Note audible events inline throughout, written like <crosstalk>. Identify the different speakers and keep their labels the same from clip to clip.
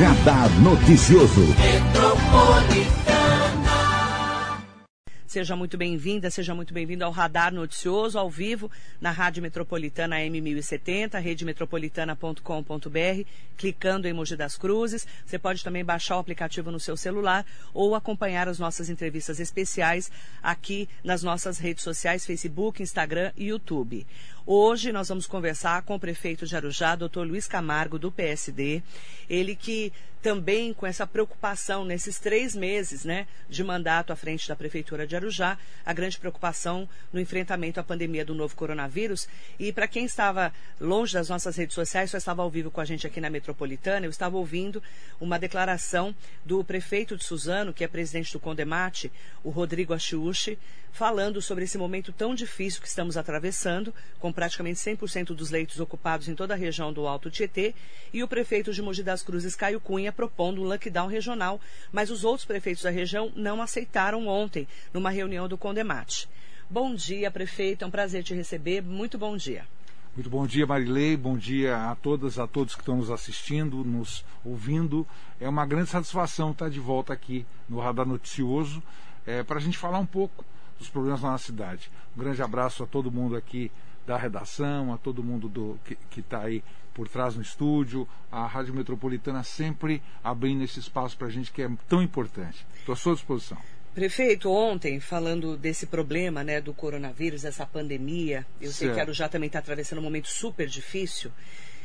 Speaker 1: Radar Noticioso.
Speaker 2: Seja muito bem-vinda, seja muito bem-vindo ao Radar Noticioso, ao vivo, na Rádio Metropolitana M1070, redemetropolitana.com.br, clicando em Mogi das Cruzes. Você pode também baixar o aplicativo no seu celular ou acompanhar as nossas entrevistas especiais aqui nas nossas redes sociais, Facebook, Instagram e YouTube. Hoje nós vamos conversar com o prefeito de Arujá, doutor Luiz Camargo, do PSD. Ele que também com essa preocupação nesses três meses né, de mandato à frente da Prefeitura de Arujá, a grande preocupação no enfrentamento à pandemia do novo coronavírus. E para quem estava longe das nossas redes sociais, só estava ao vivo com a gente aqui na Metropolitana, eu estava ouvindo uma declaração do prefeito de Suzano, que é presidente do Condemate, o Rodrigo Achiuchi, falando sobre esse momento tão difícil que estamos atravessando, com praticamente 100% dos leitos ocupados em toda a região do Alto Tietê, e o prefeito de Mogi das Cruzes, Caio Cunha, propondo um lockdown regional, mas os outros prefeitos da região não aceitaram ontem, numa reunião do Condemate. Bom dia, prefeito, é um prazer te receber. Muito bom dia.
Speaker 3: Muito bom dia, Marilei. Bom dia a todas, a todos que estão nos assistindo, nos ouvindo. É uma grande satisfação estar de volta aqui no Radar Noticioso é, para a gente falar um pouco dos problemas na nossa cidade. Um grande abraço a todo mundo aqui da redação, a todo mundo do, que está aí por trás no estúdio, a Rádio Metropolitana sempre abrindo esse espaço para a gente que é tão importante. Estou à sua disposição.
Speaker 2: Prefeito, ontem, falando desse problema né, do coronavírus, dessa pandemia, eu certo. sei que Arujá também está atravessando um momento super difícil.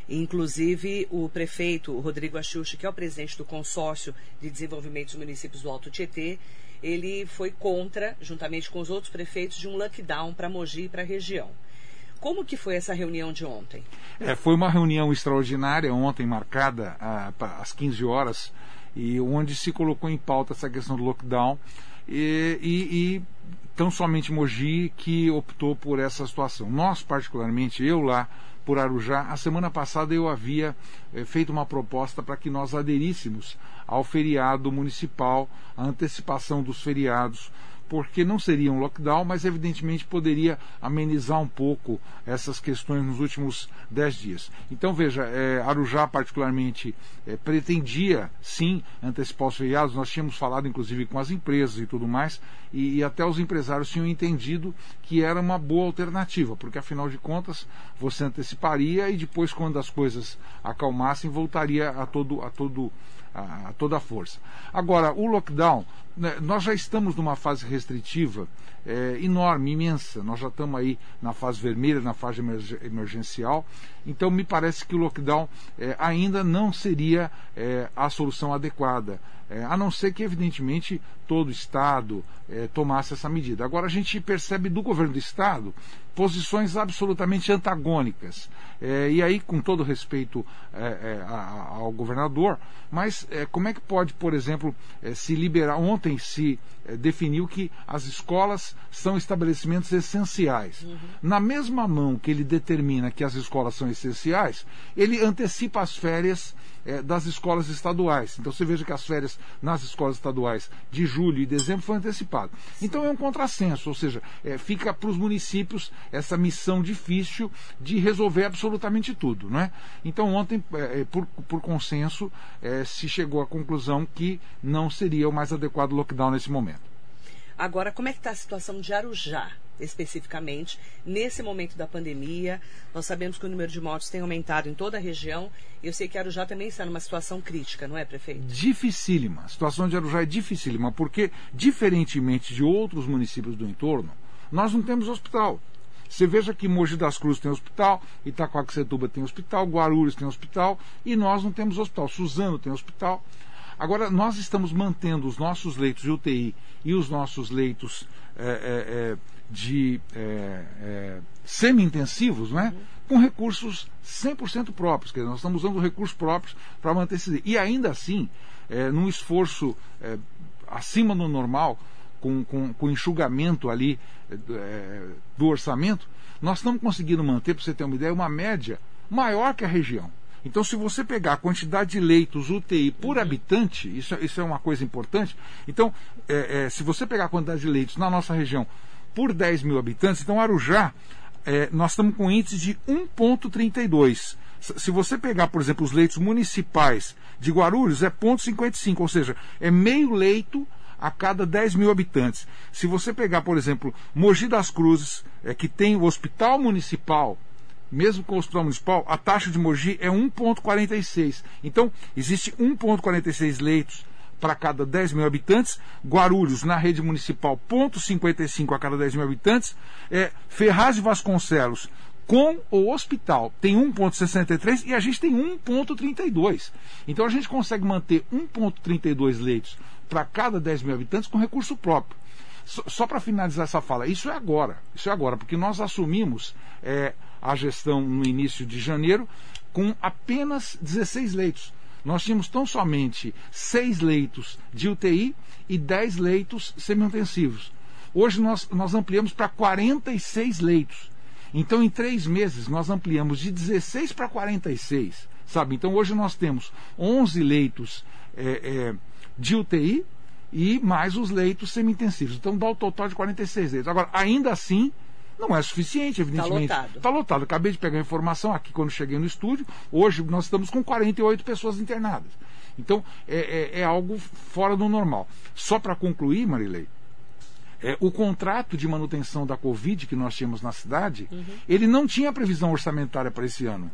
Speaker 2: Inclusive, o prefeito Rodrigo Axuxa, que é o presidente do consórcio de desenvolvimento dos municípios do Alto Tietê, ele foi contra, juntamente com os outros prefeitos, de um lockdown para Mogi e para a região. Como que foi essa reunião de ontem?
Speaker 3: É, foi uma reunião extraordinária ontem, marcada ah, às 15 horas, e onde se colocou em pauta essa questão do lockdown. E, e, e tão somente Mogi que optou por essa situação. Nós, particularmente, eu lá por Arujá, a semana passada eu havia eh, feito uma proposta para que nós aderíssemos ao feriado municipal, a antecipação dos feriados porque não seria um lockdown, mas evidentemente poderia amenizar um pouco essas questões nos últimos dez dias. Então veja, é, Arujá particularmente é, pretendia sim antecipar os feriados, nós tínhamos falado inclusive com as empresas e tudo mais, e, e até os empresários tinham entendido que era uma boa alternativa, porque afinal de contas você anteciparia e depois quando as coisas acalmassem voltaria a todo a todo a, toda a força. Agora, o lockdown, nós já estamos numa fase restritiva é, enorme, imensa. Nós já estamos aí na fase vermelha, na fase emergencial. Então, me parece que o lockdown é, ainda não seria é, a solução adequada. É, a não ser que, evidentemente, todo o Estado é, tomasse essa medida. Agora, a gente percebe do governo do Estado posições absolutamente antagônicas. É, e aí, com todo respeito ao governador, mas como é que pode, por exemplo, se liberar? Ontem se é, definiu que as escolas são estabelecimentos essenciais. Uhum. Na mesma mão que ele determina que as escolas são essenciais, ele antecipa as férias das escolas estaduais. Então você veja que as férias nas escolas estaduais de julho e dezembro foram antecipadas. Então é um contrassenso, ou seja, fica para os municípios essa missão difícil de resolver absolutamente tudo. Não é? Então, ontem, é, é, por, por consenso, é, se chegou à conclusão que não seria o mais adequado lockdown nesse momento.
Speaker 2: Agora, como é que está a situação de Arujá? especificamente, nesse momento da pandemia. Nós sabemos que o número de mortes tem aumentado em toda a região. Eu sei que Arujá também está numa situação crítica, não é, prefeito?
Speaker 3: Dificílima. A situação de Arujá é dificílima, porque, diferentemente de outros municípios do entorno, nós não temos hospital. Você veja que Mogi das Cruzes tem hospital, Itacoaxetuba tem hospital, Guarulhos tem hospital e nós não temos hospital. Suzano tem hospital. Agora, nós estamos mantendo os nossos leitos de UTI e os nossos leitos é, é, de é, semi-intensivos, né? com recursos 100% próprios. Quer dizer, nós estamos usando recursos próprios para manter esse. E ainda assim, num esforço acima do normal, com, com, com enxugamento ali é, do orçamento, nós estamos conseguindo manter, para você ter uma ideia, uma média maior que a região. Então, se você pegar a quantidade de leitos UTI por uhum. habitante, isso, isso é uma coisa importante. Então, é, é, se você pegar a quantidade de leitos na nossa região por 10 mil habitantes, então Arujá, é, nós estamos com índice de 1,32 Se você pegar, por exemplo, os leitos municipais de Guarulhos, é 0,55, ou seja, é meio leito a cada 10 mil habitantes. Se você pegar, por exemplo, Mogi das Cruzes, é, que tem o hospital municipal, mesmo com o hospital municipal, a taxa de Mogi é 1,46. Então, existe 1,46 leitos para cada 10 mil habitantes, Guarulhos, na rede municipal, 0,55 a cada 10 mil habitantes, é, Ferraz de Vasconcelos, com o hospital tem 1,63 e a gente tem 1,32. Então a gente consegue manter 1,32 leitos para cada 10 mil habitantes com recurso próprio. Só, só para finalizar essa fala, isso é agora, isso é agora, porque nós assumimos é, a gestão no início de janeiro com apenas 16 leitos. Nós tínhamos tão somente 6 leitos de UTI e 10 leitos semi-intensivos. Hoje nós, nós ampliamos para 46 leitos. Então, em três meses, nós ampliamos de 16 para 46. Sabe? Então, hoje nós temos 11 leitos é, é, de UTI e mais os leitos semi-intensivos. Então, dá o total de 46 leitos. Agora, ainda assim, não é suficiente, evidentemente. Está
Speaker 2: lotado.
Speaker 3: Está lotado. Acabei de pegar a informação aqui quando cheguei no estúdio. Hoje nós estamos com 48 pessoas internadas. Então é, é, é algo fora do normal. Só para concluir, Marilei, é, o contrato de manutenção da Covid que nós tínhamos na cidade, uhum. ele não tinha previsão orçamentária para esse ano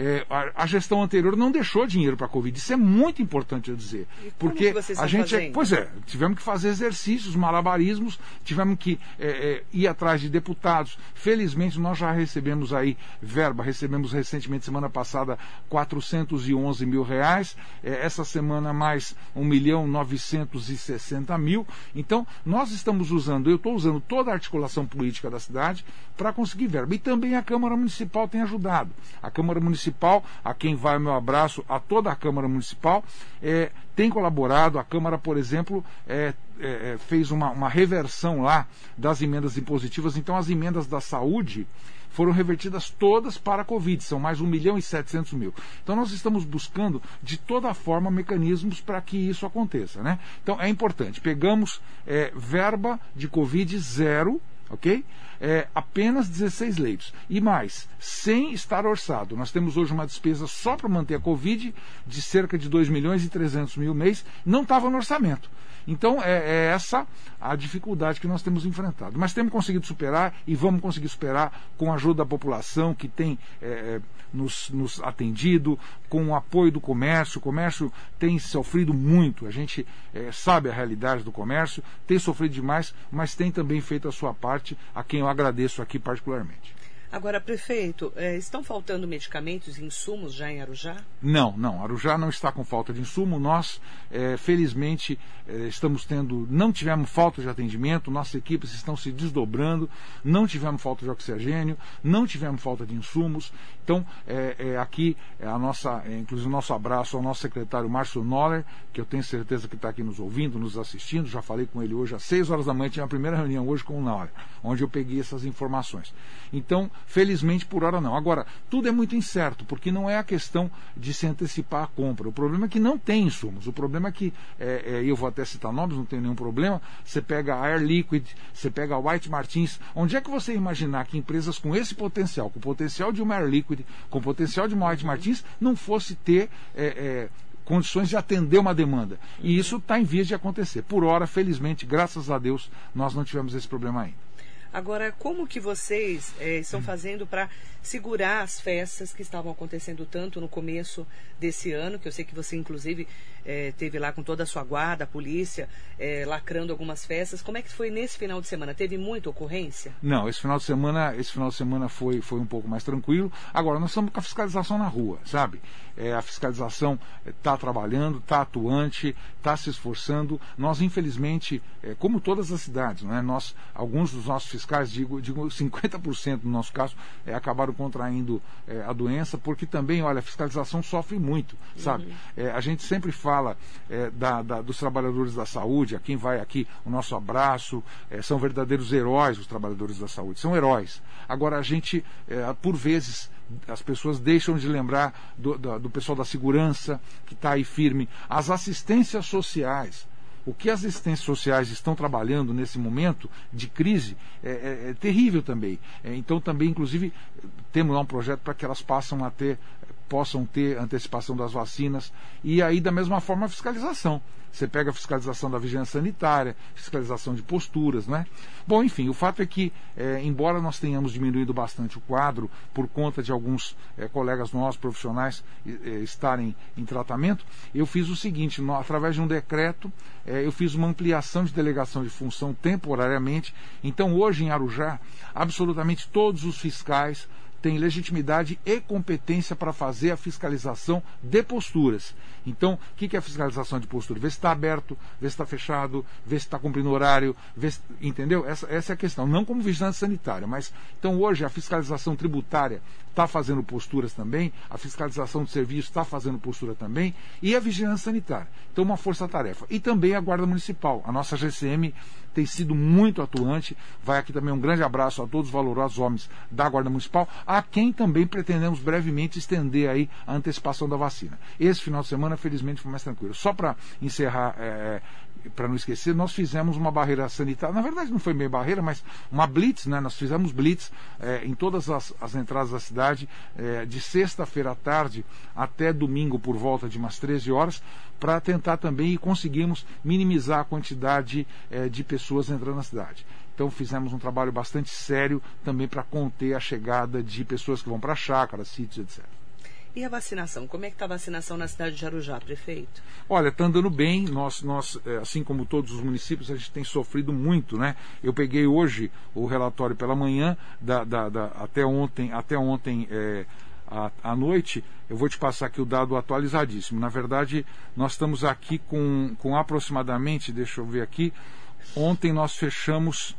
Speaker 3: é, a, a, gestão anterior não deixou dinheiro para a Covid. Isso é muito importante eu dizer. Porque
Speaker 2: a gente.
Speaker 3: É, pois é, tivemos que fazer exercícios, malabarismos, tivemos que é, é, ir atrás de deputados. Felizmente, nós já recebemos aí verba, recebemos recentemente, semana passada, 411 mil reais. É, essa semana, mais 1 milhão 960 mil. Então, nós estamos usando, eu estou usando toda a articulação política da cidade para conseguir verba. E também a Câmara Municipal tem ajudado. A Câmara Municipal Municipal, a quem vai meu abraço, a toda a Câmara Municipal, é, tem colaborado. A Câmara, por exemplo, é, é, é, fez uma, uma reversão lá das emendas impositivas. Então, as emendas da saúde foram revertidas todas para a Covid, são mais 1 milhão e 700 mil. Então nós estamos buscando de toda forma mecanismos para que isso aconteça. Né? Então é importante, pegamos é, verba de Covid zero, ok? É, apenas 16 leitos. E mais, sem estar orçado. Nós temos hoje uma despesa só para manter a Covid de cerca de 2 milhões e 300 mil mês, não estava no orçamento. Então é, é, essa a dificuldade que nós temos enfrentado. Mas temos conseguido superar e vamos conseguir superar com a ajuda da população que tem é, é, nos, nos, atendido, com o apoio do comércio. O comércio tem sofrido muito, a gente é, sabe a realidade do comércio, tem sofrido demais, mas tem também feito a sua parte, a quem eu agradeço aqui particularmente.
Speaker 2: Agora, prefeito, é, estão faltando medicamentos e insumos já em Arujá?
Speaker 3: Não, não. Arujá não está com falta de insumo. Nós, é, felizmente, é, estamos tendo, não tivemos falta de atendimento, nossas equipes estão se desdobrando, não tivemos falta de oxigênio, não tivemos falta de insumos. Então, é, é, aqui, é a nossa, inclusive o nosso abraço ao nosso secretário Márcio Noller, que eu tenho certeza que está aqui nos ouvindo, nos assistindo. Já falei com ele hoje às 6 horas da manhã, tinha a primeira reunião hoje com o Noller, onde eu peguei essas informações. Então, felizmente, por hora não. Agora, tudo é muito incerto, porque não é a questão de se antecipar a compra. O problema é que não tem insumos. O problema é que, é, é, eu vou até citar nomes, não tem nenhum problema. Você pega a Air Liquid, você pega a White Martins. Onde é que você imaginar que empresas com esse potencial, com o potencial de uma Air Liquid, com o potencial de uma White Martins, não fosse ter. É, é condições de atender uma demanda. E isso está em vias de acontecer. Por hora, felizmente, graças a Deus, nós não tivemos esse problema ainda.
Speaker 2: Agora, como que vocês é, estão fazendo para segurar as festas que estavam acontecendo tanto no começo desse ano, que eu sei que você, inclusive, é, teve lá com toda a sua guarda, a polícia, é, lacrando algumas festas. Como é que foi nesse final de semana? Teve muita ocorrência?
Speaker 3: Não, esse final de semana, esse final de semana foi, foi um pouco mais tranquilo. Agora, nós estamos com a fiscalização na rua, sabe? É, a fiscalização está trabalhando, está atuante, está se esforçando. Nós, infelizmente, como todas as cidades, não é? nós, alguns dos nossos fiscais, digo, digo <laughs> 50% no nosso caso, é, acabaram contraindo é, a doença, porque também, olha, a fiscalização sofre muito, sabe? Uhum. É, a gente sempre fala é, da, da, dos trabalhadores da saúde, a quem vai aqui o nosso abraço, é, são verdadeiros heróis os trabalhadores da saúde, são heróis. Agora, a gente, é, por vezes, as pessoas deixam de lembrar do, do, do pessoal da segurança que está aí firme, as assistências sociais o que as assistências sociais estão trabalhando nesse momento de crise é, é, é terrível também. É, então, também, inclusive, temos lá um projeto para que elas passem a ter possam ter antecipação das vacinas. E aí, da mesma forma, a fiscalização. Você pega a fiscalização da vigilância sanitária, fiscalização de posturas, né? Bom, enfim, o fato é que, é, embora nós tenhamos diminuído bastante o quadro por conta de alguns é, colegas nossos, profissionais, é, estarem em tratamento, eu fiz o seguinte, no, através de um decreto, eu fiz uma ampliação de delegação de função temporariamente. Então, hoje em Arujá, absolutamente todos os fiscais tem legitimidade e competência para fazer a fiscalização de posturas. Então, o que é a fiscalização de postura? Ver se está aberto, ver se está fechado, ver se está cumprindo horário, se, entendeu? Essa, essa é a questão. Não como vigilância sanitária, mas então hoje a fiscalização tributária está fazendo posturas também, a fiscalização de serviço está fazendo postura também, e a vigilância sanitária. Então, uma força-tarefa. E também a Guarda Municipal. A nossa GCM tem sido muito atuante. Vai aqui também um grande abraço a todos os valorosos homens da Guarda Municipal, a quem também pretendemos brevemente estender aí a antecipação da vacina. Esse final de semana, felizmente, foi mais tranquilo. Só para encerrar é, para não esquecer, nós fizemos uma barreira sanitária. Na verdade, não foi meio barreira, mas uma blitz, né? Nós fizemos blitz é, em todas as, as, entradas da cidade, é, de sexta-feira à tarde até domingo por volta de umas 13 horas, para tentar também e conseguimos minimizar a quantidade é, de pessoas entrando na cidade. Então fizemos um trabalho bastante sério também para conter a chegada de pessoas que vão para chácaras, sítios, etc.
Speaker 2: E a vacinação? Como é que está a vacinação na cidade de Arujá, prefeito?
Speaker 3: Olha, está andando bem. Nós, nós, é, assim como todos os municípios, a gente tem sofrido muito, né? Eu peguei hoje o relatório pela manhã, da, da, da até ontem, até ontem é, à, à noite. Eu vou te passar aqui o dado atualizadíssimo. Na verdade, nós estamos aqui com, com aproximadamente, deixa eu ver aqui, ontem nós fechamos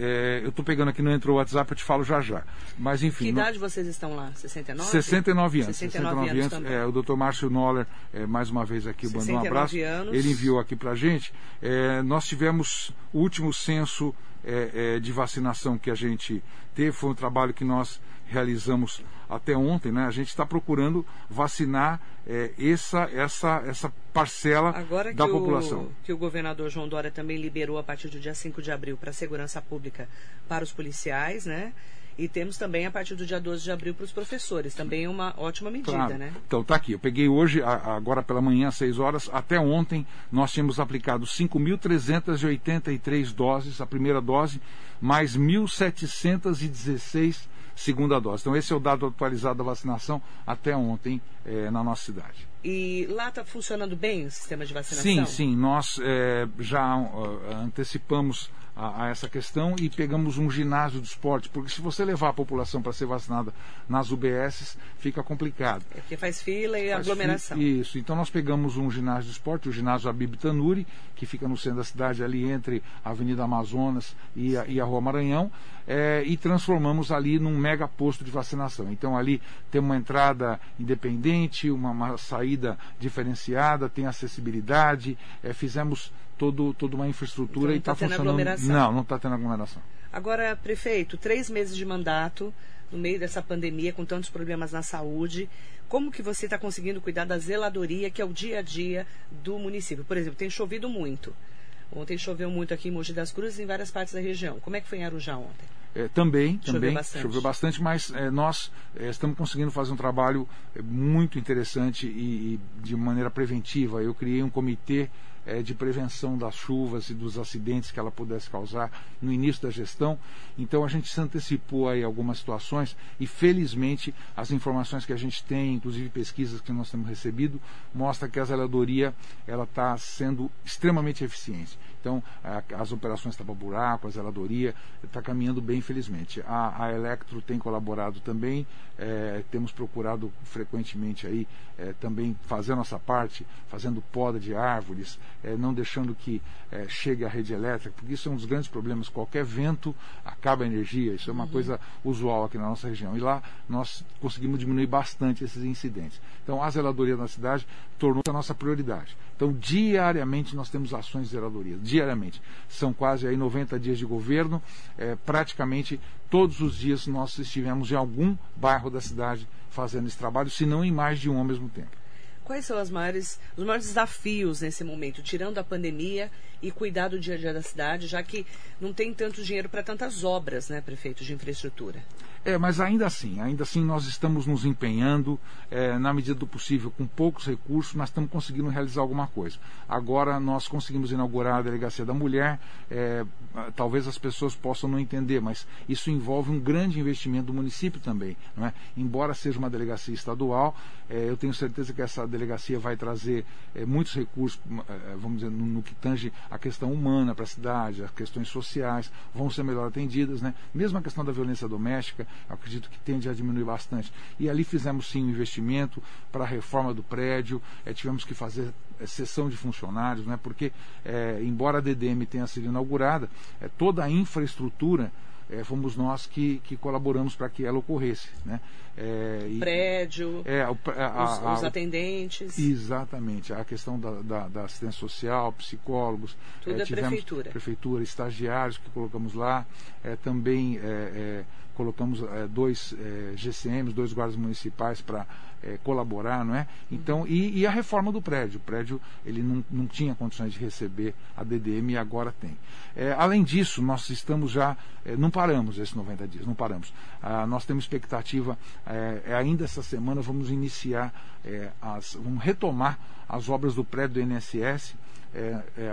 Speaker 3: é, eu estou pegando aqui, não entrou o WhatsApp, eu te falo já já. Mas enfim.
Speaker 2: Que idade vocês estão lá? 69?
Speaker 3: 69 anos. 69, 69 anos. É, o Dr. Márcio Noller, é, mais uma vez aqui, mandou um abraço. Anos. Ele enviou aqui para a gente. É, nós tivemos o último censo é, é, de vacinação que a gente teve, foi um trabalho que nós realizamos até ontem, né? A gente está procurando vacinar é, essa, essa, essa parcela
Speaker 2: Agora
Speaker 3: da
Speaker 2: que
Speaker 3: população.
Speaker 2: O, que o governador João Dória também liberou a partir do dia 5 de abril para a segurança pública para os policiais, né? E temos também a partir do dia 12 de abril para os professores. Também é uma ótima medida,
Speaker 3: claro.
Speaker 2: né?
Speaker 3: Então, tá aqui. Eu peguei hoje, agora pela manhã, às 6 horas. Até ontem, nós tínhamos aplicado 5.383 doses, a primeira dose, mais 1.716 segunda dose. Então, esse é o dado atualizado da vacinação até ontem é, na nossa cidade.
Speaker 2: E lá está funcionando bem o sistema de vacinação?
Speaker 3: Sim, sim. Nós é, já uh, antecipamos a, a, essa questão e pegamos um ginásio de esporte, porque se você levar a população para ser vacinada nas UBSs, fica complicado.
Speaker 2: É porque faz fila e faz aglomeração.
Speaker 3: Fi, isso, então nós pegamos um ginásio de esporte, o ginásio Abib Tanuri, que fica no centro da cidade, ali entre a Avenida Amazonas e a, e a Rua Maranhão, é, e transformamos ali num mega posto de vacinação. Então ali tem uma entrada independente, uma, uma saída diferenciada, tem acessibilidade, é, fizemos todo, toda uma infraestrutura
Speaker 2: então,
Speaker 3: e está tá funcionando.
Speaker 2: Aglomeração.
Speaker 3: Não, não está tendo aglomeração.
Speaker 2: Agora, prefeito, três meses de mandato, no meio dessa pandemia, com tantos problemas na saúde, como que você está conseguindo cuidar da zeladoria, que é o dia a dia do município? Por exemplo, tem chovido muito. Ontem choveu muito aqui em Mogi das Cruzes e em várias partes da região. Como é que foi em Arujá ontem?
Speaker 3: É, também,
Speaker 2: choveu
Speaker 3: também
Speaker 2: bastante.
Speaker 3: choveu bastante, mas é, nós é, estamos conseguindo fazer um trabalho é, muito interessante e, e, de maneira preventiva. Eu criei um comitê é, de prevenção das chuvas e dos acidentes que ela pudesse causar no início da gestão. Então a gente se antecipou aí algumas situações e felizmente as informações que a gente tem, inclusive pesquisas que nós temos recebido, mostra que a zeladoria ela está sendo extremamente eficiente. Então a, as operações tapa-buraco, a zeladoria está caminhando bem, felizmente. A, a Electro tem colaborado também, é, temos procurado frequentemente aí é, também fazer a nossa parte, fazendo poda de árvores, é, não deixando que é, chegue a rede elétrica, porque isso é um dos grandes problemas. Qualquer vento acaba a energia, isso é uma uhum. coisa usual aqui na nossa região. E lá nós conseguimos diminuir bastante esses incidentes. Então a zeladoria na cidade tornou-se a nossa prioridade. Então diariamente nós temos ações de zeladoria, diariamente. São quase aí 90 dias de governo, é, praticamente todos os dias nós estivemos em algum bairro da cidade fazendo esse trabalho, se não em mais de um ao mesmo tempo.
Speaker 2: Quais são as maiores, os maiores desafios nesse momento, tirando a pandemia e cuidar do dia a dia da cidade, já que não tem tanto dinheiro para tantas obras, né, prefeito, de infraestrutura?
Speaker 3: É, mas ainda assim, ainda assim nós estamos nos empenhando, é, na medida do possível, com poucos recursos, mas estamos conseguindo realizar alguma coisa. Agora nós conseguimos inaugurar a Delegacia da Mulher, é, talvez as pessoas possam não entender, mas isso envolve um grande investimento do município também. Não é? Embora seja uma delegacia estadual, é, eu tenho certeza que essa delegacia vai trazer é, muitos recursos, é, vamos dizer, no, no, que tange a questão humana para a cidade, as questões sociais, vão ser melhor atendidas. Né? Mesmo a questão da violência doméstica, acredito que tende a diminuir bastante. E ali fizemos sim um investimento para a reforma do prédio, é, tivemos que fazer sessão de funcionários, né? porque, embora a DDM tenha sido inaugurada, é, toda a infraestrutura é, fomos nós que, que colaboramos para que ela ocorresse. Né?
Speaker 2: É, e, Prédio,
Speaker 3: é, a,
Speaker 2: a, os, os, atendentes.
Speaker 3: Exatamente, a questão da, da, da assistência social, psicólogos.
Speaker 2: Tudo é, tivemos prefeitura.
Speaker 3: Prefeitura, estagiários que colocamos lá, é, também é, colocamos dois GCMs, dois guardas municipais para é, colaborar, não é? Então, e, e, a reforma do prédio. O prédio ele não, não tinha condições de receber a DDM e agora tem. É, além disso, nós estamos já, é, não paramos esses 90 dias, não paramos. Ah, nós temos expectativa, é, é, ainda essa semana vamos iniciar, é, as, vamos retomar as obras do prédio do INSS.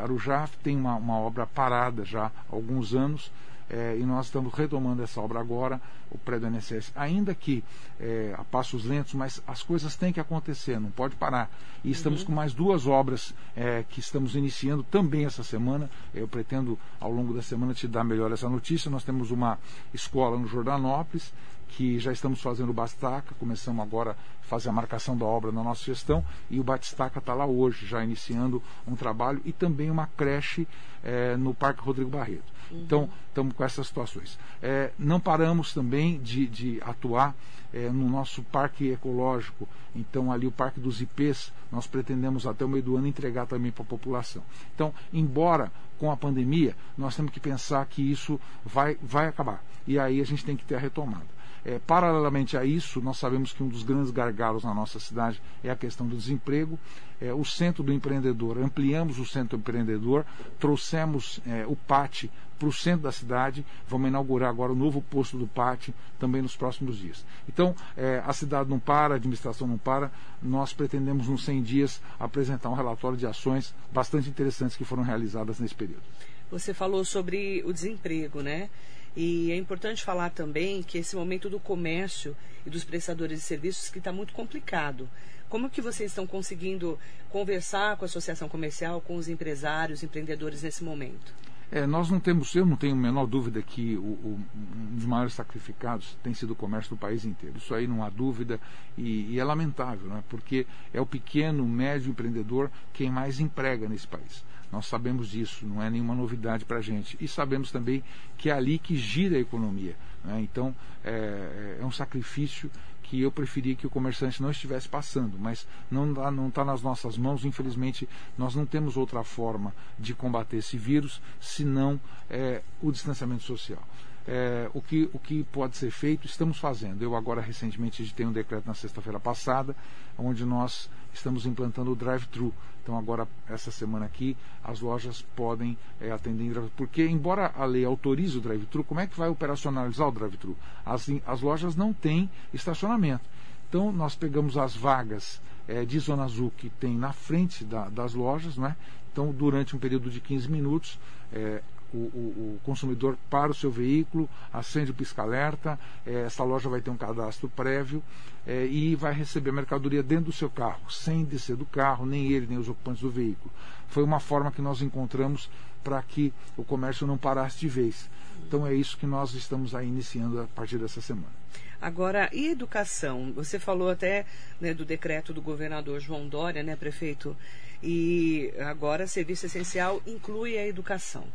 Speaker 3: Arujá tem uma, uma obra parada já há alguns anos é, e nós estamos retomando essa obra agora, o prédio do INSS, ainda que é, a passos lentos, mas as coisas têm que acontecer, não pode parar. E estamos uhum. com mais duas obras é, que estamos iniciando também essa semana. Eu pretendo, ao longo da semana, te dar melhor essa notícia. Nós temos uma escola no Jordanópolis, que já estamos fazendo o Bastaca, começamos agora a fazer a marcação da obra na nossa gestão e o Batistaca está lá hoje, já iniciando um trabalho e também uma creche é, no Parque Rodrigo Barreto. Uhum. Então, estamos com essas situações. É, não paramos também de, de atuar é, no nosso parque ecológico. Então, ali o Parque dos IPs, nós pretendemos até o meio do ano entregar também para a população. Então, embora com a pandemia, nós temos que pensar que isso vai, vai acabar. E aí a gente tem que ter a retomada. É, paralelamente a isso, nós sabemos que um dos grandes gargalos na nossa cidade é a questão do desemprego. É, o centro do empreendedor, ampliamos o centro do empreendedor, trouxemos é, o PAT para o centro da cidade. Vamos inaugurar agora o novo posto do PAT também nos próximos dias. Então, é, a cidade não para, a administração não para. Nós pretendemos, nos 100 dias, apresentar um relatório de ações bastante interessantes que foram realizadas nesse período.
Speaker 2: Você falou sobre o desemprego, né? E é importante falar também que esse momento do comércio e dos prestadores de serviços que está muito complicado. Como que vocês estão conseguindo conversar com a associação comercial, com os empresários, empreendedores nesse momento?
Speaker 3: É, nós não temos, eu não tenho a menor dúvida que o, o, um dos maiores sacrificados tem sido o comércio do país inteiro. Isso aí não há dúvida e, e é lamentável, né? porque é o pequeno, médio empreendedor quem mais emprega nesse país. Nós sabemos disso, não é nenhuma novidade para a gente. E sabemos também que é ali que gira a economia. Né? Então, é, é um sacrifício que eu preferia que o comerciante não estivesse passando, mas não está tá nas nossas mãos. Infelizmente, nós não temos outra forma de combater esse vírus senão é, o distanciamento social. É, o, que, o que pode ser feito, estamos fazendo. Eu agora recentemente editei um decreto na sexta-feira passada, onde nós estamos implantando o drive-thru. Então agora, essa semana aqui, as lojas podem é, atender em drive Porque, embora a lei autorize o drive-thru, como é que vai operacionalizar o drive-thru? As, as lojas não têm estacionamento. Então nós pegamos as vagas é, de Zona Azul que tem na frente da, das lojas, não é? Então, durante um período de 15 minutos, é, o, o, o, consumidor para o seu veículo, acende o pisca-alerta, é, essa loja vai ter um cadastro prévio é, e vai receber a mercadoria dentro do seu carro, sem descer do carro, nem ele, nem os ocupantes do veículo. Foi uma forma que nós encontramos para que o comércio não parasse de vez. Então é isso que nós estamos aí iniciando a partir dessa semana.
Speaker 2: Agora, e educação? Você falou até né, do decreto do governador João Dória, né, prefeito? E agora serviço essencial inclui a educação.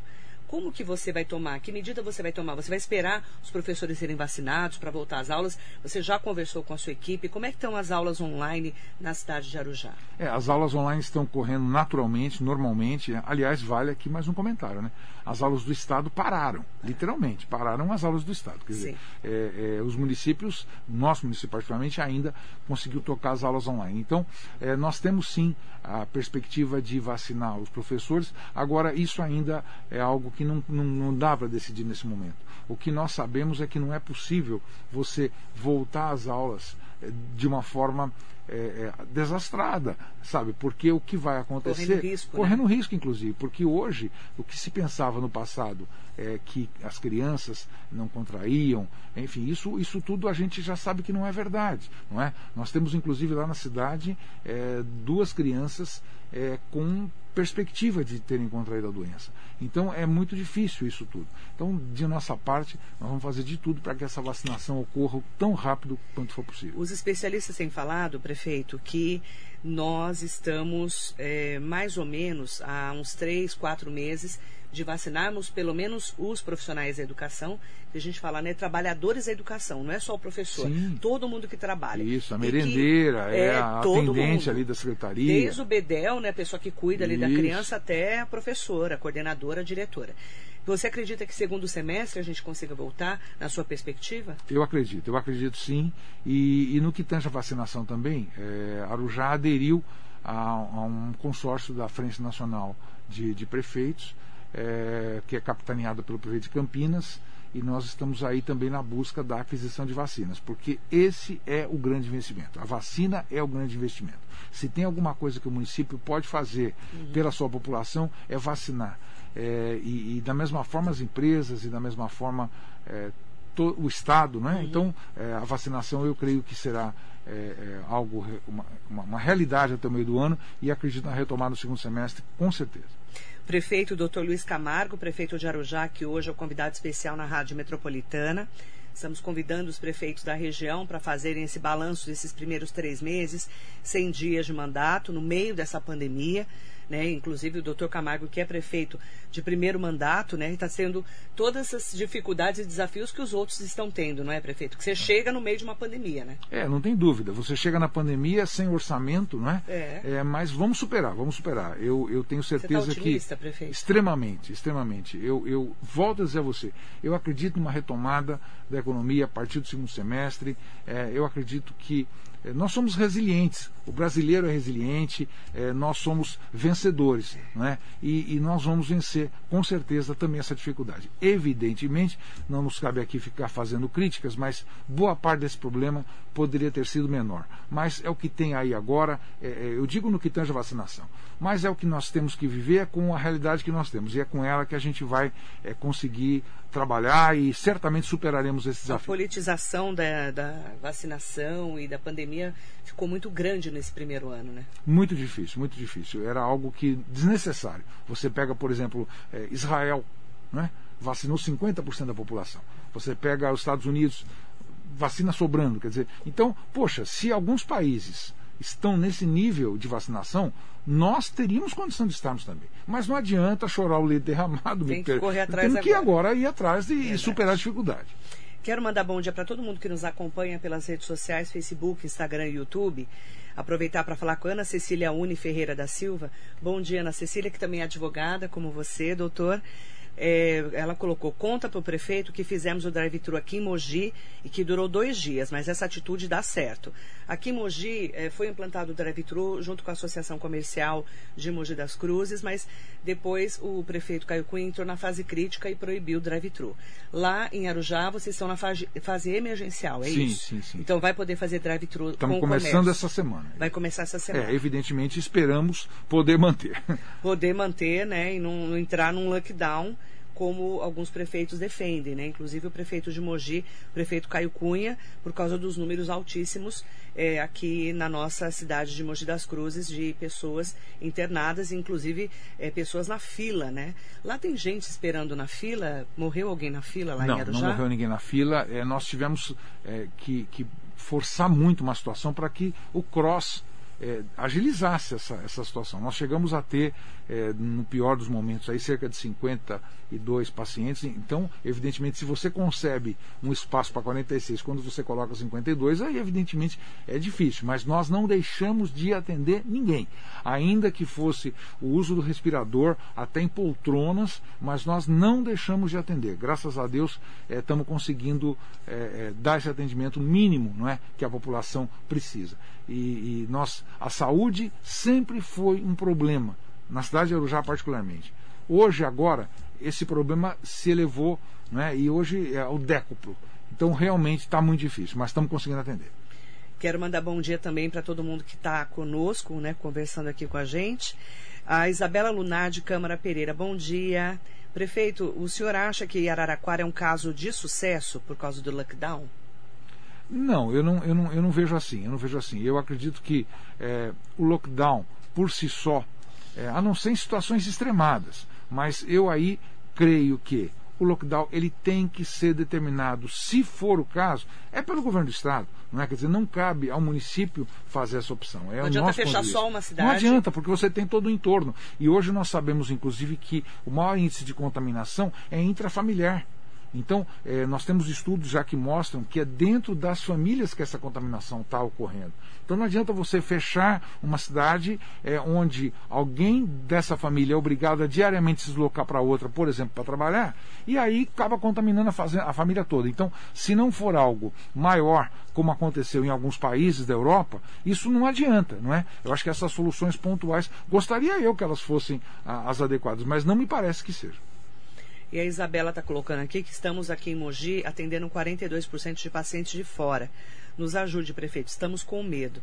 Speaker 2: Como que você vai tomar? Que medida você vai tomar? Você vai esperar os professores serem vacinados para voltar às aulas? Você já conversou com a sua equipe? Como é que estão as aulas online na cidade de Arujá?
Speaker 3: É, as aulas online estão correndo naturalmente, normalmente. Aliás, vale aqui mais um comentário, né? As aulas do Estado pararam, literalmente, pararam as aulas do Estado. Quer dizer, é, é, os municípios, nosso município particularmente, ainda conseguiu tocar as aulas online. Então, é, nós temos sim a perspectiva de vacinar os professores. Agora, isso ainda é algo que não, não, não dá para decidir nesse momento. O que nós sabemos é que não é possível você voltar às aulas é, de uma forma é, é, desastrada, sabe? Porque o que vai acontecer.
Speaker 2: Correndo risco.
Speaker 3: Correndo
Speaker 2: né?
Speaker 3: risco, inclusive. Porque hoje, o que se pensava no passado é que as crianças não contraíam, enfim, isso, isso tudo a gente já sabe que não é verdade, não é? Nós temos, inclusive, lá na cidade, é, duas crianças é, com perspectiva de terem contraído a doença. Então é muito difícil isso tudo. Então, de nossa parte, nós vamos fazer de tudo para que essa vacinação ocorra tão rápido quanto for possível.
Speaker 2: Os especialistas têm falado, prefeito, que nós estamos é, mais ou menos há uns três, quatro meses de vacinarmos pelo menos os profissionais da educação, que a gente fala, né, trabalhadores da educação, não é só o professor,
Speaker 3: Sim.
Speaker 2: todo mundo que trabalha.
Speaker 3: Isso, a merendeira,
Speaker 2: que,
Speaker 3: é, a
Speaker 2: todo
Speaker 3: atendente
Speaker 2: mundo.
Speaker 3: ali da secretaria.
Speaker 2: Desde o BEDEL, né, a pessoa que cuida ali da
Speaker 3: Isso.
Speaker 2: criança, até a professora, a coordenadora, a diretora. Você acredita que segundo semestre a gente consiga voltar, na sua perspectiva?
Speaker 3: Eu acredito, eu acredito sim. E, e no que tange a vacinação também, é, Arujá aderiu a, a um consórcio da Frente Nacional de, de Prefeitos, é, que é capitaneado pelo prefeito de Campinas, e nós estamos aí também na busca da aquisição de vacinas, porque esse é o grande investimento. A vacina é o grande investimento. Se tem alguma coisa que o município pode fazer pela sua população, é vacinar. É, e, e da mesma forma as empresas e da mesma forma é, to- o Estado, né? Então é, a vacinação eu creio que será é, é, algo uma- uma realidade até o meio do ano e acredito na retomada do segundo semestre com certeza.
Speaker 2: Prefeito Dr. Luiz Camargo, prefeito de Arujá, que hoje é o convidado especial na Rádio Metropolitana. Estamos convidando os prefeitos da região para fazerem esse balanço desses primeiros três meses, 100 dias de mandato, no meio dessa pandemia. Né? Inclusive o doutor Camargo, que é prefeito de primeiro mandato, né? está tendo todas essas dificuldades e desafios que os outros estão tendo, não é, prefeito? Que você chega no meio de uma pandemia, né?
Speaker 3: É, não tem dúvida. Você chega na pandemia sem orçamento, não é?
Speaker 2: É.
Speaker 3: mas vamos superar, vamos superar. Eu, eu tenho
Speaker 2: Você está
Speaker 3: certeza
Speaker 2: otimista,
Speaker 3: que.
Speaker 2: prefeito?
Speaker 3: Extremamente, extremamente. Eu, eu volto a dizer a você, eu acredito numa retomada da economia a partir do segundo semestre. É, eu acredito que é, nós somos resilientes. O brasileiro é resiliente, é, nós somos vencedores, não é? E, e nós vamos vencer com certeza também essa dificuldade. Evidentemente, não nos cabe aqui ficar fazendo críticas, mas boa parte desse problema poderia ter sido menor. Mas é o que tem aí agora, é, é, eu digo no que tange a vacinação, mas é o que nós temos que viver com a realidade que nós temos, e é com ela que a gente vai é, conseguir trabalhar e certamente superaremos esse
Speaker 2: A
Speaker 3: desafio.
Speaker 2: politização da, da vacinação e da pandemia ficou muito grande nesse primeiro ano, né?
Speaker 3: Muito difícil, muito difícil. Era algo que desnecessário. Você pega, por exemplo, eh, Israel, né? vacinou 50% da população. Você pega os Estados Unidos, vacina sobrando. Quer dizer, então, poxa, se alguns países estão nesse nível de vacinação, nós teríamos condição de estarmos também. Mas não adianta chorar o leite derramado.
Speaker 2: Tem que correr atrás
Speaker 3: Temos que
Speaker 2: agora.
Speaker 3: agora ir atrás e
Speaker 2: Verdade.
Speaker 3: superar a dificuldade.
Speaker 2: Quero mandar bom dia para todo mundo que nos acompanha pelas redes sociais, Facebook, Instagram e YouTube. Aproveitar para falar com a Ana Cecília Uni Ferreira da Silva. Bom dia, Ana Cecília, que também é advogada, como você, doutor. É, ela colocou conta para o prefeito que fizemos o drive-thru aqui em Mogi e que durou dois dias, mas essa atitude dá certo. Aqui em Mogi é, foi implantado o drive-thru junto com a Associação Comercial de Mogi das Cruzes, mas depois o prefeito Caio Cunha entrou na fase crítica e proibiu o drive-thru. Lá em Arujá, vocês estão na fase, fase emergencial, é
Speaker 3: Sim,
Speaker 2: isso?
Speaker 3: sim, sim.
Speaker 2: Então vai poder fazer drive-thru com
Speaker 3: Estamos começando essa semana.
Speaker 2: Vai começar essa semana.
Speaker 3: É, evidentemente esperamos poder manter.
Speaker 2: poder manter, né, e não, não entrar num lockdown como alguns prefeitos defendem, né? Inclusive o prefeito de Mogi, o prefeito Caio Cunha, por causa dos números altíssimos é, aqui na nossa cidade de Mogi das Cruzes de pessoas internadas, inclusive é, pessoas na fila, né? Lá tem gente esperando na fila. Morreu alguém na fila lá em
Speaker 3: não, não
Speaker 2: Arujá?
Speaker 3: morreu ninguém na fila. É, nós tivemos é, que, que forçar muito uma situação para que o cross é, agilizasse essa, essa situação. Nós chegamos a ter, é, no pior dos momentos, aí, cerca de 52 pacientes. Então, evidentemente, se você concebe um espaço para 46, quando você coloca 52, aí, evidentemente, é difícil. Mas nós não deixamos de atender ninguém. Ainda que fosse o uso do respirador, até em poltronas, mas nós não deixamos de atender. Graças a Deus, estamos é, conseguindo é, é, dar esse atendimento mínimo não é, que a população precisa. E, e nós a saúde sempre foi um problema, na cidade de Arujá particularmente. Hoje, agora, esse problema se elevou né, e hoje é o décuplo. Então, realmente está muito difícil, mas estamos conseguindo atender.
Speaker 2: Quero mandar bom dia também para todo mundo que está conosco, né, conversando aqui com a gente. A Isabela Lunar de Câmara Pereira, bom dia. Prefeito, o senhor acha que Araraquara é um caso de sucesso por causa do lockdown?
Speaker 3: Não, eu não, eu não, eu não vejo assim. Eu não vejo assim. Eu acredito que é, o lockdown por si só, é, a não ser em situações extremadas, mas eu aí creio que o lockdown ele tem que ser determinado, se for o caso, é pelo governo do estado, não é? Quer dizer, não cabe ao município fazer essa opção. É
Speaker 2: não adianta fechar só uma cidade.
Speaker 3: Não adianta, porque você tem todo o entorno. E hoje nós sabemos, inclusive, que o maior índice de contaminação é intrafamiliar. Então, eh, nós temos estudos já que mostram que é dentro das famílias que essa contaminação está ocorrendo. Então, não adianta você fechar uma cidade eh, onde alguém dessa família é obrigado a diariamente se deslocar para outra, por exemplo, para trabalhar, e aí acaba contaminando a, fazenda, a família toda. Então, se não for algo maior, como aconteceu em alguns países da Europa, isso não adianta, não é? Eu acho que essas soluções pontuais, gostaria eu que elas fossem as adequadas, mas não me parece que seja.
Speaker 2: E a Isabela está colocando aqui que estamos aqui em Mogi atendendo 42% de pacientes de fora. Nos ajude, prefeito, estamos com medo.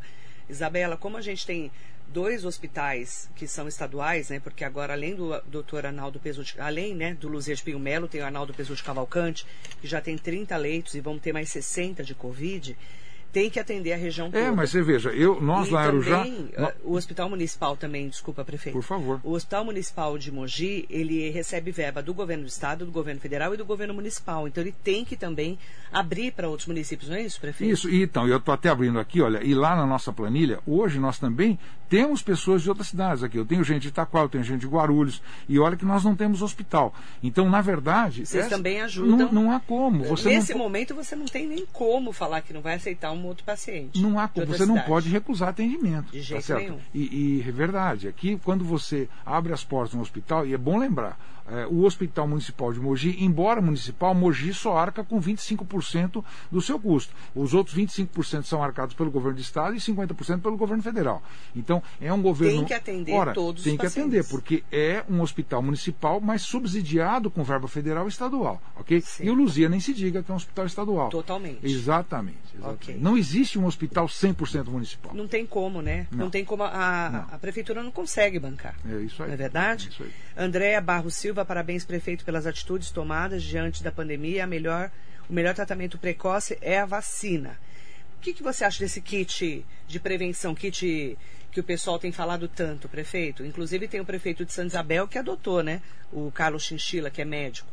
Speaker 2: Isabela, como a gente tem dois hospitais que são estaduais, né? Porque agora, além do doutor Arnaldo Pesuti, além né, do Luzia de Pinho Melo, tem o Arnaldo Pesuti Cavalcante, que já tem 30 leitos e vamos ter mais 60 de Covid tem que atender a região é, toda.
Speaker 3: É, mas você veja, eu, nós e lá em Arujá...
Speaker 2: Uh, o Hospital Municipal também, desculpa, prefeito.
Speaker 3: Por favor.
Speaker 2: O Hospital Municipal de Mogi, ele recebe verba do governo do estado, do governo federal e do governo municipal. Então ele tem que também abrir para outros municípios, não é isso, prefeito?
Speaker 3: Isso, e, então, eu estou até abrindo aqui, olha, e lá na nossa planilha, hoje nós também temos pessoas de outras cidades aqui. Eu tenho gente de Itaquá, eu tenho gente de Guarulhos, e olha que nós não temos hospital. Então, na verdade...
Speaker 2: Vocês essa, também ajudam.
Speaker 3: Não, não há como.
Speaker 2: Você Nesse não... momento, você não tem nem como falar que não vai aceitar um outro paciente.
Speaker 3: Não há como. Você cidade. não pode recusar atendimento.
Speaker 2: De tá jeito tá nenhum.
Speaker 3: E, e é verdade, aqui quando você abre as portas no hospital, e é bom lembrar, é, o Hospital Municipal de Mogi, embora municipal, Mogi só arca com 25% do seu custo. Os outros 25% são arcados pelo governo do estado e 50% pelo governo federal. Então, é um governo.
Speaker 2: Tem que atender
Speaker 3: Ora,
Speaker 2: todos
Speaker 3: tem
Speaker 2: os
Speaker 3: que atender, porque é um hospital municipal, mas subsidiado com verba federal e estadual. ok? Sim. E o Luzia nem se diga que é um hospital estadual.
Speaker 2: Totalmente.
Speaker 3: Exatamente. exatamente. Okay. Não existe um hospital 100% municipal.
Speaker 2: Não tem como, né? Não, não tem como. A, a prefeitura não consegue bancar.
Speaker 3: É isso aí.
Speaker 2: Não é verdade?
Speaker 3: É.
Speaker 2: Andréa Barros Silva, parabéns, prefeito, pelas atitudes tomadas diante da pandemia. Melhor, o melhor tratamento precoce é a vacina. O que, que você acha desse kit de prevenção, kit que o pessoal tem falado tanto, prefeito? Inclusive tem o prefeito de Santa Isabel que adotou, né? O Carlos Chinchila, que é médico.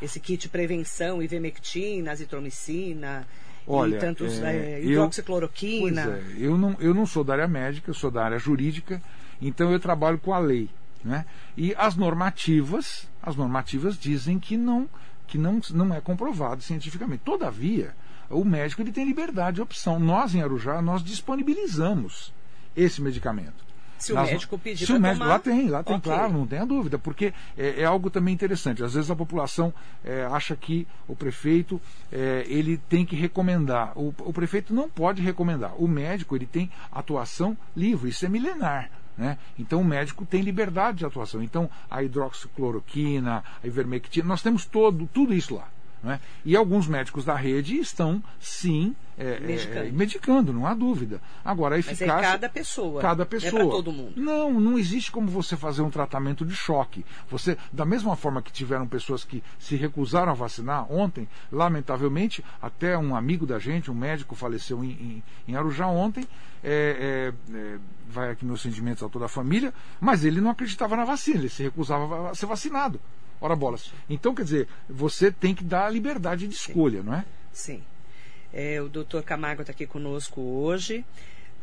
Speaker 2: Esse kit de prevenção, ivermectina, azitromicina,
Speaker 3: Olha,
Speaker 2: e tantos é, é, hidroxicloroquina.
Speaker 3: Eu, é, eu, não, eu não sou da área médica, eu sou da área jurídica, então eu trabalho com a lei. Né? E as normativas, as normativas dizem que não, que não, não é comprovado cientificamente. Todavia, o médico ele tem liberdade de opção. Nós, em Arujá, nós disponibilizamos esse medicamento.
Speaker 2: Se o Nas, médico pedir
Speaker 3: se o médico,
Speaker 2: tomar...
Speaker 3: Lá tem, lá tem,
Speaker 2: okay.
Speaker 3: claro, não tenha dúvida, porque é, é, algo também interessante. Às vezes a população é, acha que o prefeito é, ele tem que recomendar. O, o prefeito não pode recomendar. O médico ele tem atuação livre, isso é milenar. Né? Então o médico tem liberdade de atuação. Então a hidroxicloroquina, a ivermectina, nós temos todo, tudo isso lá. Né? E alguns médicos da rede estão, sim, é, medicando. É, medicando. não há dúvida. Agora, a eficácia... Mas
Speaker 2: é cada pessoa.
Speaker 3: Cada pessoa.
Speaker 2: Não é todo mundo.
Speaker 3: Não, não existe como você fazer um tratamento de choque. Você, da mesma forma que tiveram pessoas que se recusaram a vacinar ontem, lamentavelmente, até um amigo da gente, um médico, faleceu em, em, em Arujá ontem. É, é, é vai aqui meus sentimentos a toda a família, mas ele não acreditava na vacina, ele se recusava a ser vacinado. Ora bolas. Então, quer dizer, você tem que dar a liberdade de escolha,
Speaker 2: Sim.
Speaker 3: não é?
Speaker 2: Sim. É, o doutor Camargo está aqui conosco hoje.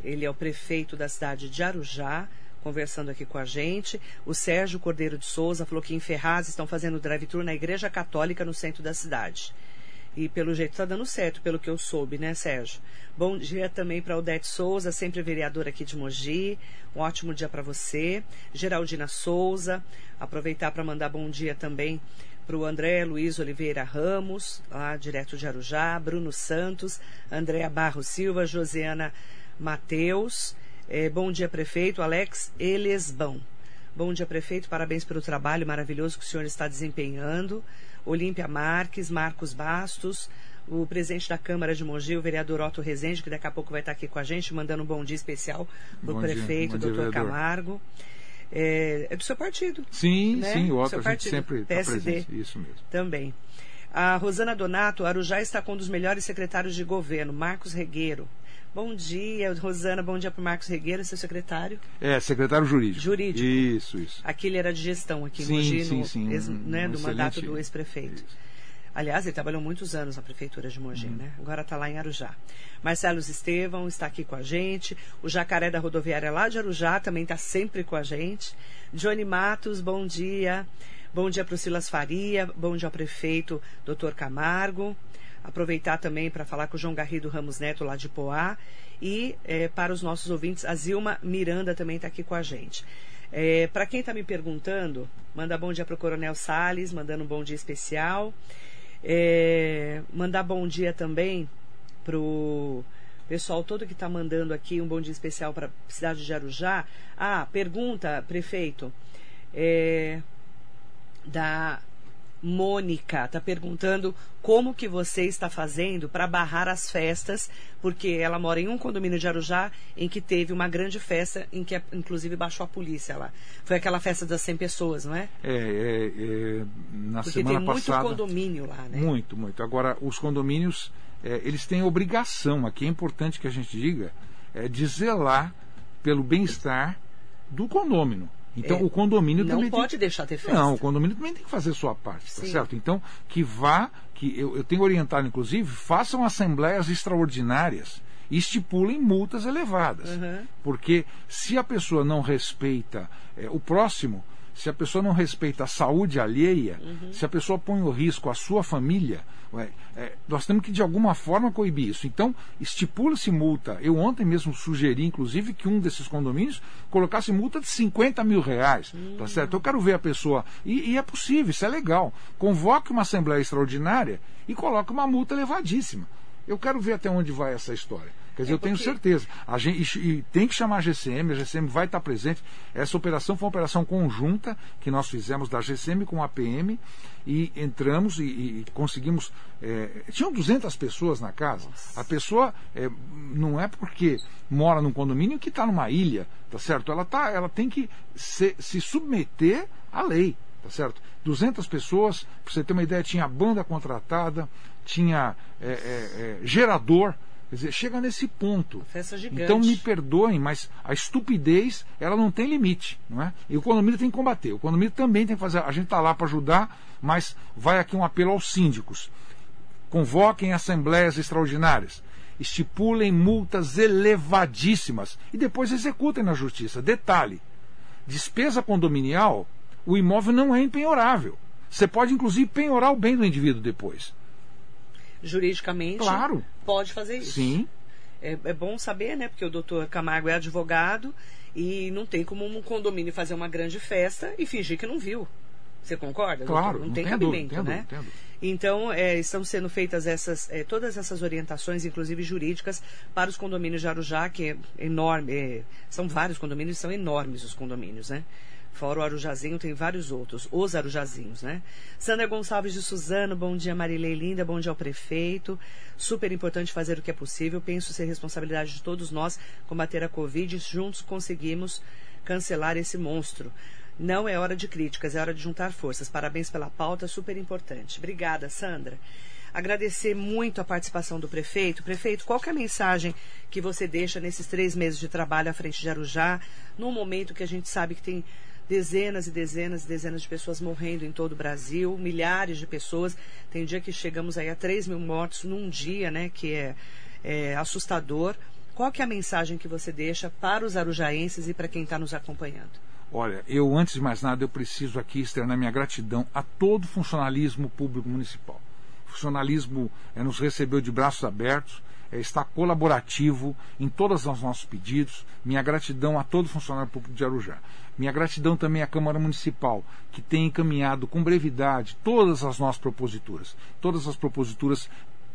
Speaker 2: ele é o prefeito da cidade de Arujá, conversando aqui com a gente. O Sérgio Cordeiro de Souza falou que em Ferraz estão fazendo drive-thru na Igreja Católica no centro da cidade. E pelo jeito está dando certo, pelo que eu soube, né, Sérgio? Bom dia também para Odete Souza, sempre vereadora aqui de Mogi. Um ótimo dia para você. Geraldina Souza, aproveitar para mandar bom dia também para o André Luiz Oliveira Ramos, lá direto de Arujá, Bruno Santos, Andréa Barros Silva, Josiana Mateus. É, bom dia, prefeito. Alex Elesbão. Bom dia, prefeito. Parabéns pelo trabalho maravilhoso que o senhor está desempenhando. Olímpia Marques, Marcos Bastos, o presidente da Câmara de Mogi, o vereador Otto Rezende, que daqui a pouco vai estar aqui com a gente, mandando um bom dia especial para o prefeito, dia, doutor Camargo. É, é, do seu partido.
Speaker 3: Sim,
Speaker 2: né?
Speaker 3: sim, o Otto a gente sempre está presente. Isso mesmo.
Speaker 2: Também. A Rosana Donato, Arujá está com um dos melhores secretários de governo, Marcos Regueiro. Bom dia, Rosana. Bom dia para o Marcos Regueiro, seu secretário.
Speaker 3: É, secretário jurídico.
Speaker 2: Jurídico.
Speaker 3: Isso, isso.
Speaker 2: Aqui ele era de gestão aqui
Speaker 3: sim,
Speaker 2: Mogi,
Speaker 3: sim,
Speaker 2: no,
Speaker 3: sim,
Speaker 2: ex, né,
Speaker 3: um
Speaker 2: do mandato do ex-prefeito. Aliás, ele trabalhou muitos anos na prefeitura de Mogi, uhum. né? Agora está lá em Arujá. Marcelo Estevão está aqui com a gente. O Jacaré da Rodoviária lá de Arujá também está sempre com a gente. Johnny Matos, bom dia. Bom dia para o Silas Faria. Bom dia ao prefeito Dr. Camargo. Aproveitar também para falar com o João Garrido Ramos Neto lá de Poá. E é, para os nossos ouvintes, a Zilma Miranda também está aqui com a gente. É, para quem está me perguntando, manda bom dia para o Coronel Sales, mandando um bom dia especial. É, mandar bom dia também para o pessoal todo que está mandando aqui um bom dia especial para a cidade de Arujá. Ah, pergunta, prefeito, é, da Mônica está perguntando como que você está fazendo para barrar as festas, porque ela mora em um condomínio de Arujá em que teve uma grande festa em que inclusive baixou a polícia lá. Foi aquela festa das 100 pessoas, não é?
Speaker 3: É, é, é na
Speaker 2: porque
Speaker 3: semana
Speaker 2: tem muito
Speaker 3: passada.
Speaker 2: condomínio lá, né?
Speaker 3: Muito, muito. Agora, os condomínios, é, eles têm obrigação, aqui é importante que a gente diga, é, de zelar pelo bem-estar do condômino. Então
Speaker 2: É,
Speaker 3: o condomínio
Speaker 2: Não
Speaker 3: também
Speaker 2: pode
Speaker 3: tem...
Speaker 2: deixar ter festa.
Speaker 3: Não, o condomínio também tem que fazer sua parte, tá certo? Então, que vá, que eu, eu tenho orientado, inclusive, façam assembleias extraordinárias e estipulem multas elevadas.
Speaker 2: Uhum.
Speaker 3: Porque se a pessoa não respeita eh, o próximo, se a pessoa não respeita a saúde alheia, se a pessoa põe em risco a sua família, ué, eh, nós temos que de alguma forma coibir isso. Então, estipula-se multa. Eu ontem mesmo sugeri, inclusive, que um desses condomínios colocasse multa de 50 mil reais. Tá certo? Eu quero ver a pessoa. E, e é possível, isso é legal. Convoque uma assembleia extraordinária e coloque uma multa elevadíssima. Eu quero ver até onde vai essa história. Quer dizer,
Speaker 2: É
Speaker 3: eu tenho certeza. A gente, e, e tem que chamar a GCM, a GCM vai estar presente. Essa operação foi uma operação conjunta que nós fizemos da GCM com a PM e entramos e, e conseguimos. É, tinham 200 pessoas na casa. A pessoa é, não é porque mora num condomínio que está numa ilha, tá certo? Ela, tá, ela tem que se, se submeter à lei tá certo? 200 pessoas, para você ter uma ideia, tinha banda contratada, tinha é, é, é, gerador, quer dizer, chega nesse ponto.
Speaker 2: Gigante.
Speaker 3: Então me perdoem, mas a estupidez ela não tem limite, não é? E o condomínio tem que combater. O condomínio também tem que fazer. A gente está lá para ajudar, mas vai aqui um apelo aos síndicos. Convoquem assembleias extraordinárias, estipulem multas elevadíssimas e depois executem na justiça. Detalhe: despesa condominial, o imóvel não é empenhorável. Você pode inclusive penhorar o bem do indivíduo depois.
Speaker 2: Juridicamente,
Speaker 3: Claro.
Speaker 2: pode fazer isso.
Speaker 3: Sim,
Speaker 2: É, é bom saber, né? Porque o doutor Camargo é advogado e não tem como um condomínio fazer uma grande festa e fingir que não viu. Você concorda?
Speaker 3: claro.
Speaker 2: Não, tem
Speaker 3: tenha
Speaker 2: cabimento,
Speaker 3: dúvida,
Speaker 2: né?
Speaker 3: dúvida.
Speaker 2: Então, é, estão sendo feitas essas, é, todas essas orientações, inclusive jurídicas, para os condomínios de Arujá, que é enorme. é, são vários condomínios, são enormes os condomínios, né? Fora o Arujazinho, tem vários outros, os Arujazinhos, né? Sandra Gonçalves de Suzano, bom dia Marilei Linda, bom dia ao prefeito. Super importante fazer o que é possível. Penso ser responsabilidade de todos nós combater a Covid. Juntos conseguimos cancelar esse monstro. Não é hora de críticas, é hora de juntar forças. Parabéns pela pauta, super importante. Obrigada, Sandra. Agradecer muito a participação do prefeito. Prefeito, qual é a mensagem que você deixa nesses três meses de trabalho à frente de Arujá, num momento que a gente sabe que tem dezenas e dezenas e dezenas de pessoas morrendo em todo o Brasil, milhares de pessoas. Tem dia que chegamos aí a 3 mil mortos num dia, né? Que é, é assustador. qual que é a mensagem que você deixa para os arujaenses e para quem está nos acompanhando?
Speaker 3: Olha, eu antes de mais nada eu preciso aqui externar minha gratidão a todo o funcionalismo público municipal. O funcionalismo é, nos recebeu de braços abertos, está colaborativo em todos os nossos pedidos. Minha gratidão a todo funcionário público de Arujá. Minha gratidão também à Câmara Municipal, que tem encaminhado com brevidade todas as nossas proposituras. Todas as proposituras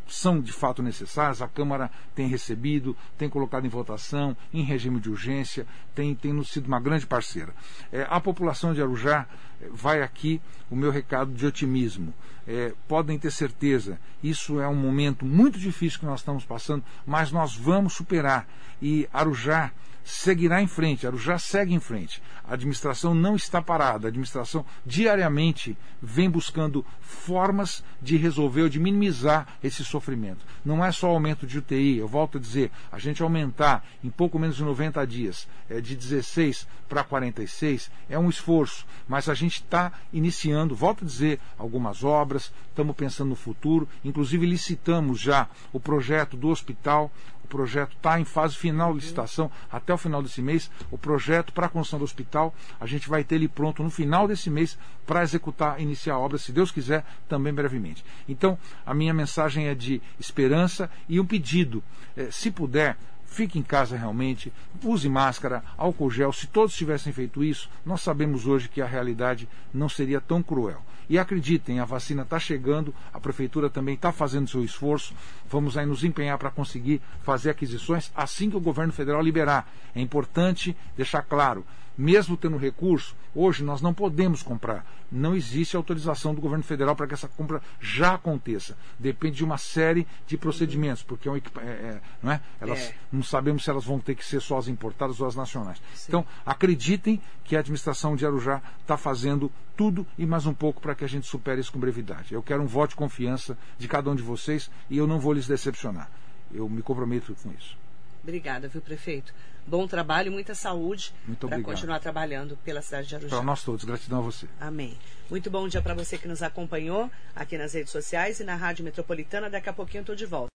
Speaker 3: são de fato necessárias, a Câmara tem recebido, tem colocado em votação, em regime de urgência, tem, tem nos sido uma grande parceira. É, a população de Arujá é, vai aqui o meu recado de otimismo. É, podem ter certeza, isso é um momento muito difícil que nós estamos passando, mas nós vamos superar. E Arujá seguirá em frente, Arujá segue em frente. A administração não está parada, a administração diariamente vem buscando formas de resolver ou de minimizar esse sofrimento. Não é só aumento de UTI, eu volto a dizer, a gente aumentar em pouco menos de 90 dias, é, de 16 para 46, é um esforço, mas a gente está iniciando, volto a dizer, algumas obras, estamos pensando no futuro, inclusive licitamos já o projeto do hospital, o projeto está em fase final de licitação até o final desse mês. O projeto para a construção do hospital, a gente vai ter ele pronto no final desse mês para executar, iniciar a obra, se Deus quiser, também brevemente. Então, a minha mensagem é de esperança e um pedido. Eh, se puder, fique em casa realmente, use máscara, álcool gel. Se todos tivessem feito isso, nós sabemos hoje que a realidade não seria tão cruel. E acreditem, a vacina está chegando, a prefeitura também está fazendo seu esforço. Vamos aí nos empenhar para conseguir fazer aquisições assim que o governo federal liberar. É importante deixar claro, mesmo tendo recurso, hoje nós não podemos comprar. Não existe autorização do governo federal para que essa compra já aconteça. Depende de uma série de procedimentos, porque é, um, é, é, não é? Elas é. não sabemos se elas vão ter que ser só as importadas ou as nacionais. Sim. Então, acreditem que a administração de Arujá está fazendo tudo e mais um pouco para que a gente supere isso com brevidade. Eu quero um voto de confiança de cada um de vocês e eu não vou lhes decepcionar. Eu me comprometo com isso.
Speaker 2: Obrigada, viu, prefeito? Bom trabalho, muita saúde para continuar trabalhando pela cidade de Arujá.
Speaker 3: Para nós todos, gratidão a você.
Speaker 2: Amém. Muito bom dia para você que nos acompanhou aqui nas redes sociais e na Rádio Metropolitana. Daqui a pouquinho eu estou de volta.